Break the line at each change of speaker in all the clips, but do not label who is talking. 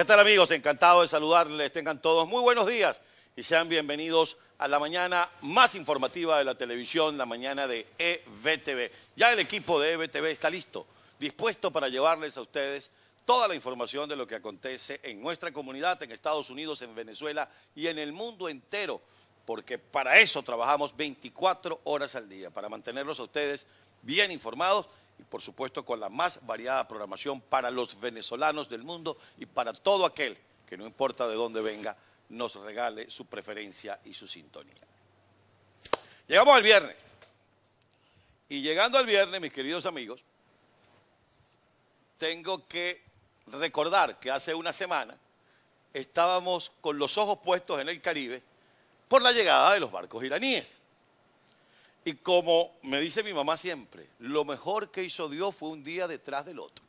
¿Qué tal amigos? Encantado de saludarles. Tengan todos muy buenos días y sean bienvenidos a la mañana más informativa de la televisión, la mañana de EBTV. Ya el equipo de EBTV está listo, dispuesto para llevarles a ustedes toda la información de lo que acontece en nuestra comunidad, en Estados Unidos, en Venezuela y en el mundo entero, porque para eso trabajamos 24 horas al día, para mantenerlos a ustedes bien informados y por supuesto con la más variada programación para los venezolanos del mundo y para todo aquel que no importa de dónde venga, nos regale su preferencia y su sintonía. Llegamos al viernes. Y llegando al viernes, mis queridos amigos, tengo que recordar que hace una semana estábamos con los ojos puestos en el Caribe por la llegada de los barcos iraníes. Y como me dice mi mamá siempre, lo mejor que hizo Dios fue un día detrás del otro.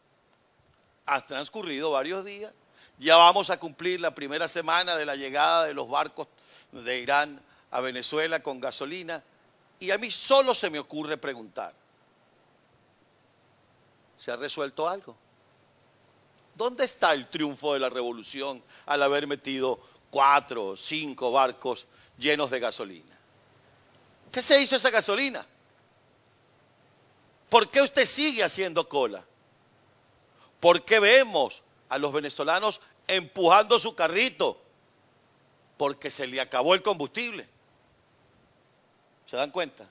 Ha transcurrido varios días, ya vamos a cumplir la primera semana de la llegada de los barcos de Irán a Venezuela con gasolina y a mí solo se me ocurre preguntar, ¿se ha resuelto algo? ¿Dónde está el triunfo de la revolución al haber metido cuatro o cinco barcos llenos de gasolina? ¿Qué se hizo esa gasolina? ¿Por qué usted sigue haciendo cola? ¿Por qué vemos a los venezolanos empujando su carrito? Porque se le acabó el combustible. ¿Se dan cuenta?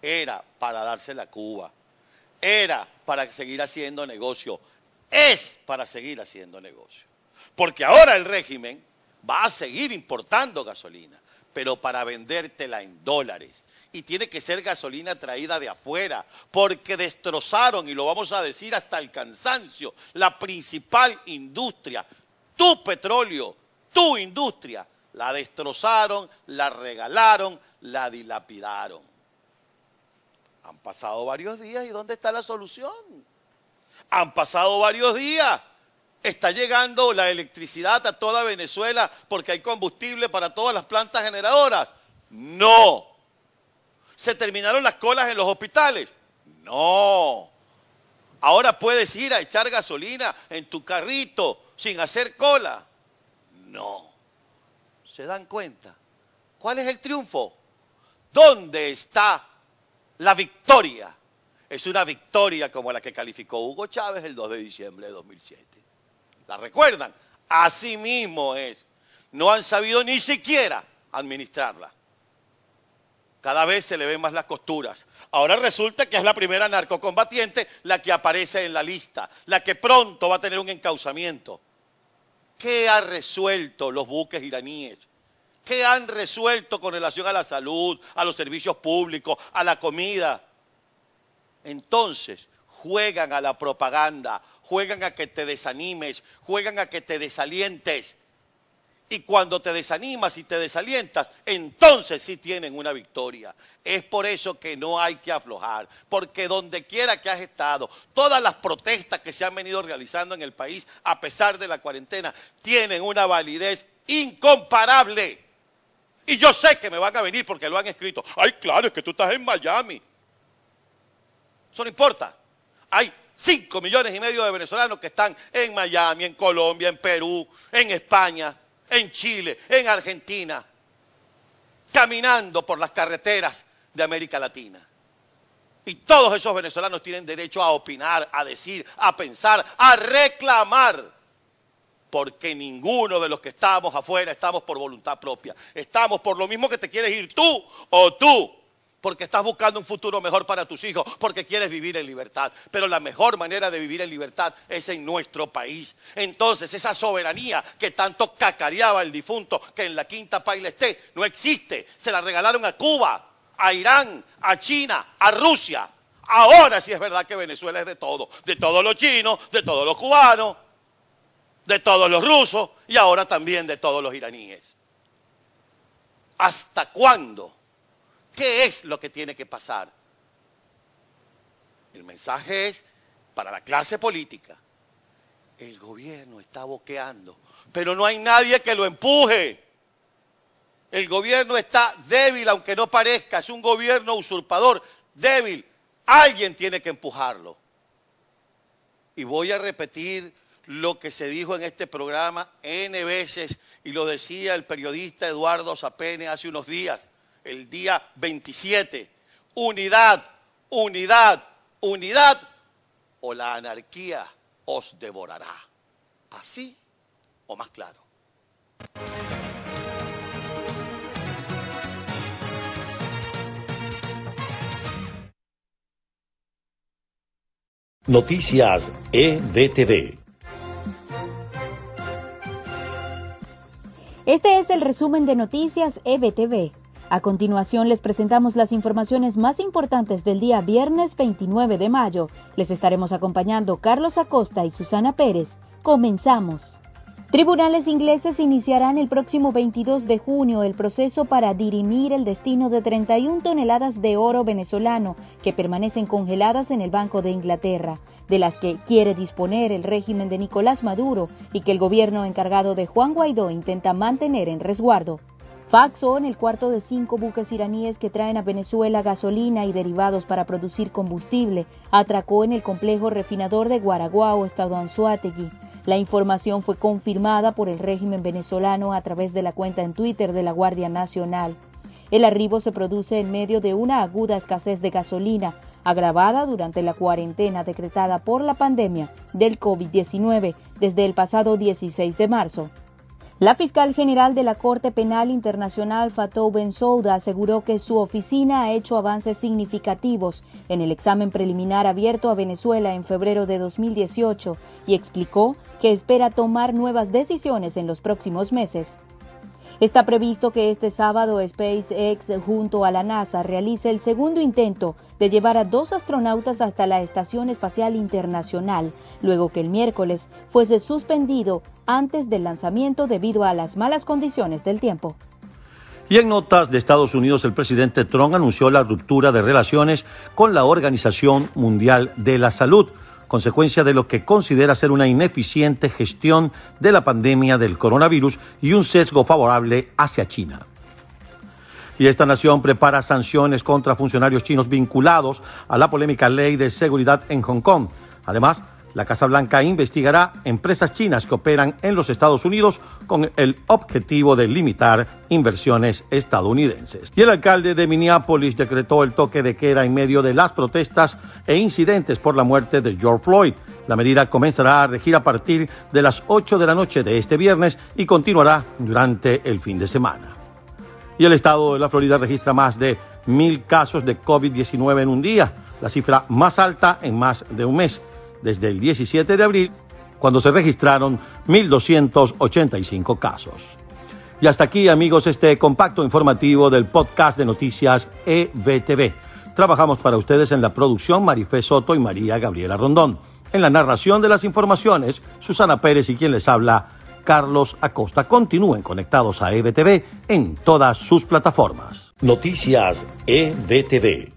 Era para dársela a Cuba. Era para seguir haciendo negocio. Es para seguir haciendo negocio. Porque ahora el régimen va a seguir importando gasolina, pero para vendértela en dólares y tiene que ser gasolina traída de afuera, porque destrozaron, y lo vamos a decir hasta el cansancio, la principal industria, tu petróleo, tu industria, la destrozaron, la regalaron, la dilapidaron. Han pasado varios días y ¿dónde está la solución? Han pasado varios días. Está llegando la electricidad a toda Venezuela porque hay combustible para todas las plantas generadoras. No. ¿Se terminaron las colas en los hospitales? No. Ahora puedes ir a echar gasolina en tu carrito sin hacer cola. No. ¿Se dan cuenta? ¿Cuál es el triunfo? ¿Dónde está la victoria? Es una victoria como la que calificó Hugo Chávez el 2 de diciembre de 2007. ¿La recuerdan? Así mismo es. No han sabido ni siquiera administrarla. Cada vez se le ven más las costuras. Ahora resulta que es la primera narcocombatiente la que aparece en la lista, la que pronto va a tener un encauzamiento. ¿Qué ha resuelto los buques iraníes? ¿Qué han resuelto con relación a la salud, a los servicios públicos, a la comida? Entonces, juegan a la propaganda, juegan a que te desanimes, juegan a que te desalientes. Y cuando te desanimas y te desalientas, entonces sí tienen una victoria. Es por eso que no hay que aflojar, porque donde quiera que has estado, todas las protestas que se han venido realizando en el país, a pesar de la cuarentena, tienen una validez incomparable. Y yo sé que me van a venir porque lo han escrito. Ay, claro, es que tú estás en Miami. Eso no importa. Hay 5 millones y medio de venezolanos que están en Miami, en Colombia, en Perú, en España en Chile, en Argentina, caminando por las carreteras de América Latina. Y todos esos venezolanos tienen derecho a opinar, a decir, a pensar, a reclamar. Porque ninguno de los que estamos afuera estamos por voluntad propia. Estamos por lo mismo que te quieres ir tú o tú porque estás buscando un futuro mejor para tus hijos, porque quieres vivir en libertad. Pero la mejor manera de vivir en libertad es en nuestro país. Entonces, esa soberanía que tanto cacareaba el difunto que en la quinta paila esté, no existe. Se la regalaron a Cuba, a Irán, a China, a Rusia. Ahora sí es verdad que Venezuela es de todo, de todos los chinos, de todos los cubanos, de todos los rusos y ahora también de todos los iraníes. ¿Hasta cuándo? ¿Qué es lo que tiene que pasar? El mensaje es para la clase política. El gobierno está boqueando, pero no hay nadie que lo empuje. El gobierno está débil, aunque no parezca, es un gobierno usurpador, débil. Alguien tiene que empujarlo. Y voy a repetir
lo que se dijo en este programa N veces y lo decía el periodista Eduardo Zapene hace unos días, el día 27. Unidad, unidad, unidad o la anarquía os devorará. Así o más claro.
Noticias EBTV.
Este es el resumen de Noticias EBTV. A continuación les presentamos las informaciones más importantes del día viernes 29 de mayo. Les estaremos acompañando Carlos Acosta y Susana Pérez. Comenzamos. Tribunales ingleses iniciarán el próximo 22 de junio el proceso para dirimir el destino de 31 toneladas de oro venezolano que permanecen congeladas en el Banco de Inglaterra, de las que quiere disponer el régimen de Nicolás Maduro y que el gobierno encargado de Juan Guaidó intenta mantener en resguardo. Faxon, el cuarto de cinco buques iraníes que traen a Venezuela gasolina y derivados para producir combustible, atracó en el complejo refinador de Guaraguao, estado Anzuategui. La información fue confirmada por el régimen venezolano a través de la cuenta en Twitter de la Guardia Nacional. El arribo se produce en medio de una aguda escasez de gasolina, agravada durante la cuarentena decretada por la pandemia del COVID-19 desde el pasado 16 de marzo. La fiscal general de la Corte Penal Internacional Fatou Bensouda aseguró que su oficina ha hecho avances significativos en el examen preliminar abierto a Venezuela en febrero de 2018 y explicó que espera tomar nuevas decisiones en los próximos meses. Está previsto que este sábado SpaceX junto a la NASA realice el segundo intento de llevar a dos astronautas hasta la Estación Espacial Internacional, luego que el miércoles fuese suspendido antes del lanzamiento debido a las malas condiciones del tiempo.
Y en notas de Estados Unidos, el presidente Trump anunció la ruptura de relaciones con la Organización Mundial de la Salud consecuencia de lo que considera ser una ineficiente gestión de la pandemia del coronavirus y un sesgo favorable hacia China. Y esta nación prepara sanciones contra funcionarios chinos vinculados a la polémica ley de seguridad en Hong Kong. Además, la Casa Blanca investigará empresas chinas que operan en los Estados Unidos con el objetivo de limitar inversiones estadounidenses. Y el alcalde de Minneapolis decretó el toque de queda en medio de las protestas e incidentes por la muerte de George Floyd. La medida comenzará a regir a partir de las 8 de la noche de este viernes y continuará durante el fin de semana. Y el estado de la Florida registra más de mil casos de COVID-19 en un día, la cifra más alta en más de un mes desde el 17 de abril, cuando se registraron 1.285 casos. Y hasta aquí, amigos, este compacto informativo del podcast de noticias EBTV. Trabajamos para ustedes en la producción Marifé Soto y María Gabriela Rondón. En la narración de las informaciones, Susana Pérez y quien les habla, Carlos Acosta. Continúen conectados a EBTV en todas sus plataformas.
Noticias EBTV.